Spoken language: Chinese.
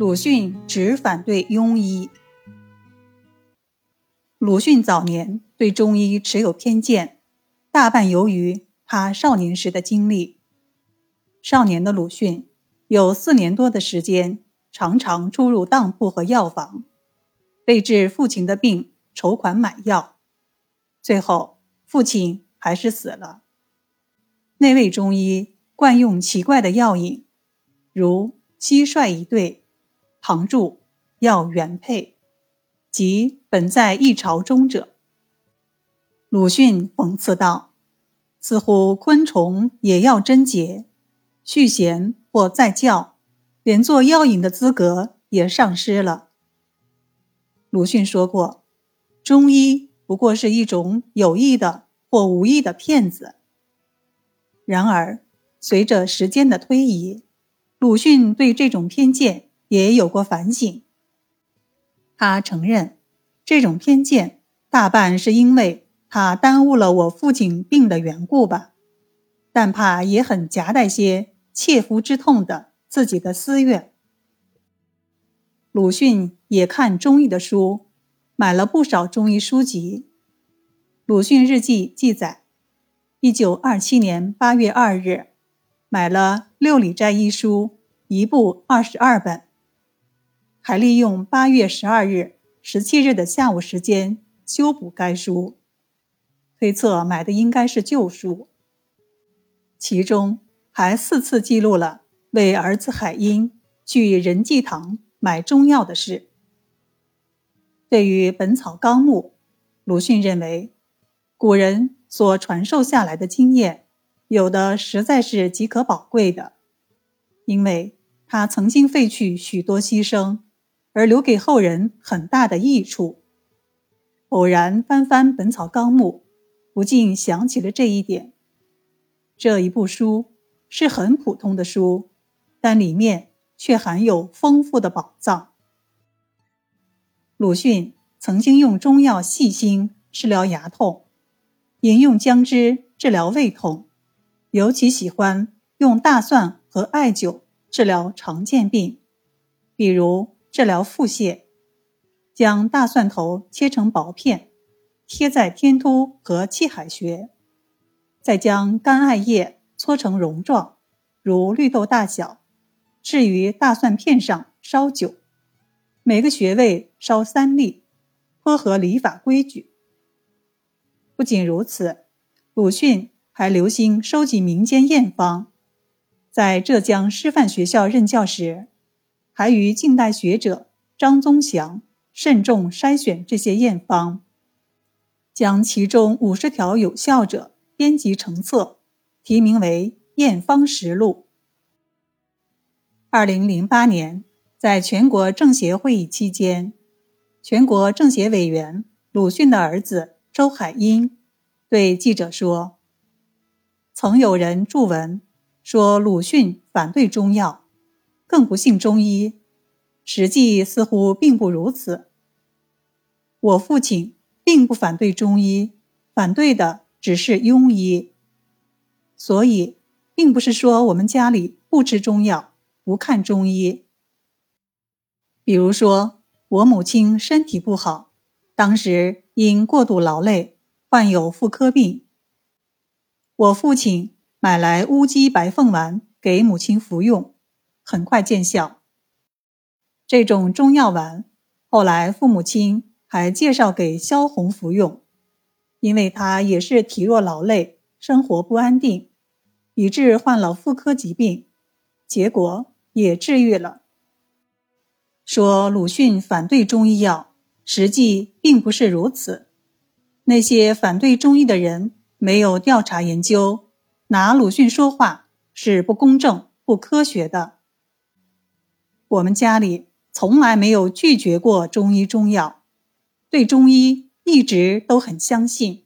鲁迅只反对庸医。鲁迅早年对中医持有偏见，大半由于他少年时的经历。少年的鲁迅有四年多的时间，常常出入当铺和药房，为治父亲的病筹款买药，最后父亲还是死了。那位中医惯用奇怪的药引，如蟋蟀一对。旁注要原配，即本在一朝中者。鲁迅讽刺道：“似乎昆虫也要贞洁，续弦或再教，连做药引的资格也丧失了。”鲁迅说过：“中医不过是一种有意的或无意的骗子。”然而，随着时间的推移，鲁迅对这种偏见。也有过反省。他承认，这种偏见大半是因为他耽误了我父亲病的缘故吧，但怕也很夹带些切肤之痛的自己的私怨。鲁迅也看中医的书，买了不少中医书籍。鲁迅日记记载，一九二七年八月二日，买了《六里斋医书》一部二十二本。还利用八月十二日、十七日的下午时间修补该书，推测买的应该是旧书。其中还四次记录了为儿子海英去仁济堂买中药的事。对于《本草纲目》，鲁迅认为，古人所传授下来的经验，有的实在是极可宝贵的，因为他曾经废去许多牺牲。而留给后人很大的益处。偶然翻翻《本草纲目》，不禁想起了这一点。这一部书是很普通的书，但里面却含有丰富的宝藏。鲁迅曾经用中药细辛治疗牙痛，饮用姜汁治疗胃痛，尤其喜欢用大蒜和艾灸治疗常见病，比如。治疗腹泻，将大蒜头切成薄片，贴在天突和气海穴，再将干艾叶搓成蓉状，如绿豆大小，置于大蒜片上烧灸，每个穴位烧三粒，颇合礼法规矩。不仅如此，鲁迅还留心收集民间验方，在浙江师范学校任教时。还与近代学者张宗祥慎重筛选这些验方，将其中五十条有效者编辑成册，题名为《验方实录》。二零零八年，在全国政协会议期间，全国政协委员鲁迅的儿子周海婴对记者说：“曾有人著文说鲁迅反对中药。”更不信中医，实际似乎并不如此。我父亲并不反对中医，反对的只是庸医。所以，并不是说我们家里不吃中药、不看中医。比如说，我母亲身体不好，当时因过度劳累，患有妇科病。我父亲买来乌鸡白凤丸给母亲服用。很快见效。这种中药丸后来父母亲还介绍给萧红服用，因为他也是体弱劳累，生活不安定，以致患了妇科疾病，结果也治愈了。说鲁迅反对中医药，实际并不是如此。那些反对中医的人没有调查研究，拿鲁迅说话是不公正、不科学的。我们家里从来没有拒绝过中医中药对中医一直都很相信。